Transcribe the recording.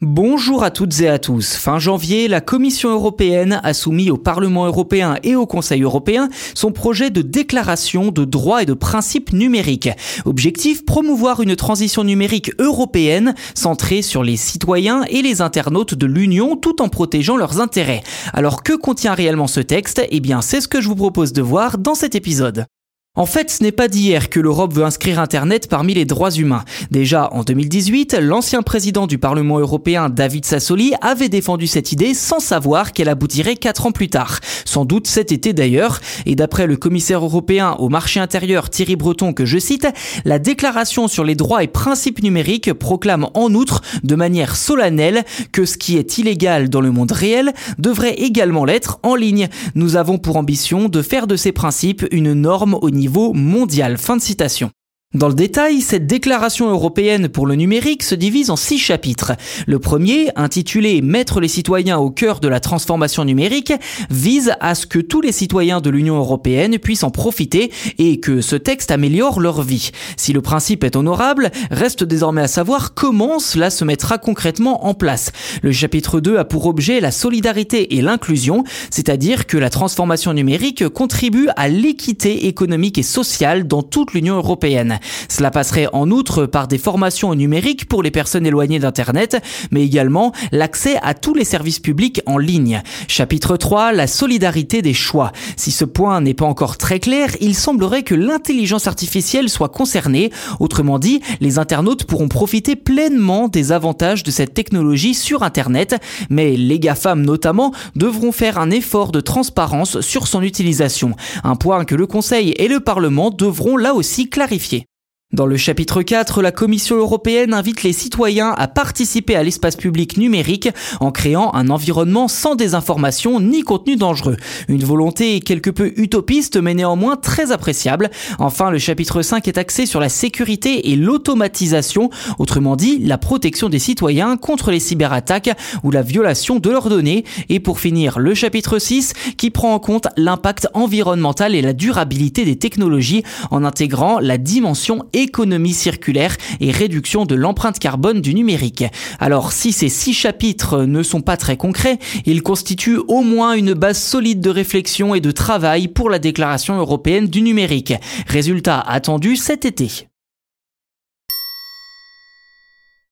Bonjour à toutes et à tous. Fin janvier, la Commission européenne a soumis au Parlement européen et au Conseil européen son projet de déclaration de droits et de principes numériques. Objectif, promouvoir une transition numérique européenne centrée sur les citoyens et les internautes de l'Union tout en protégeant leurs intérêts. Alors que contient réellement ce texte? Eh bien, c'est ce que je vous propose de voir dans cet épisode. En fait, ce n'est pas d'hier que l'Europe veut inscrire Internet parmi les droits humains. Déjà en 2018, l'ancien président du Parlement européen David Sassoli avait défendu cette idée sans savoir qu'elle aboutirait quatre ans plus tard. Sans doute cet été d'ailleurs. Et d'après le commissaire européen au marché intérieur Thierry Breton que je cite, la déclaration sur les droits et principes numériques proclame en outre de manière solennelle que ce qui est illégal dans le monde réel devrait également l'être en ligne. Nous avons pour ambition de faire de ces principes une norme au niveau mondial. Fin de citation. Dans le détail, cette déclaration européenne pour le numérique se divise en six chapitres. Le premier, intitulé Mettre les citoyens au cœur de la transformation numérique, vise à ce que tous les citoyens de l'Union européenne puissent en profiter et que ce texte améliore leur vie. Si le principe est honorable, reste désormais à savoir comment cela se mettra concrètement en place. Le chapitre 2 a pour objet la solidarité et l'inclusion, c'est-à-dire que la transformation numérique contribue à l'équité économique et sociale dans toute l'Union européenne. Cela passerait en outre par des formations numériques pour les personnes éloignées d'Internet, mais également l'accès à tous les services publics en ligne. Chapitre 3, la solidarité des choix. Si ce point n'est pas encore très clair, il semblerait que l'intelligence artificielle soit concernée. Autrement dit, les internautes pourront profiter pleinement des avantages de cette technologie sur Internet, mais les GAFAM notamment devront faire un effort de transparence sur son utilisation. Un point que le Conseil et le Parlement devront là aussi clarifier. Dans le chapitre 4, la Commission européenne invite les citoyens à participer à l'espace public numérique en créant un environnement sans désinformation ni contenu dangereux. Une volonté quelque peu utopiste mais néanmoins très appréciable. Enfin, le chapitre 5 est axé sur la sécurité et l'automatisation, autrement dit la protection des citoyens contre les cyberattaques ou la violation de leurs données. Et pour finir, le chapitre 6 qui prend en compte l'impact environnemental et la durabilité des technologies en intégrant la dimension économie circulaire et réduction de l'empreinte carbone du numérique. Alors si ces six chapitres ne sont pas très concrets, ils constituent au moins une base solide de réflexion et de travail pour la déclaration européenne du numérique. Résultat attendu cet été.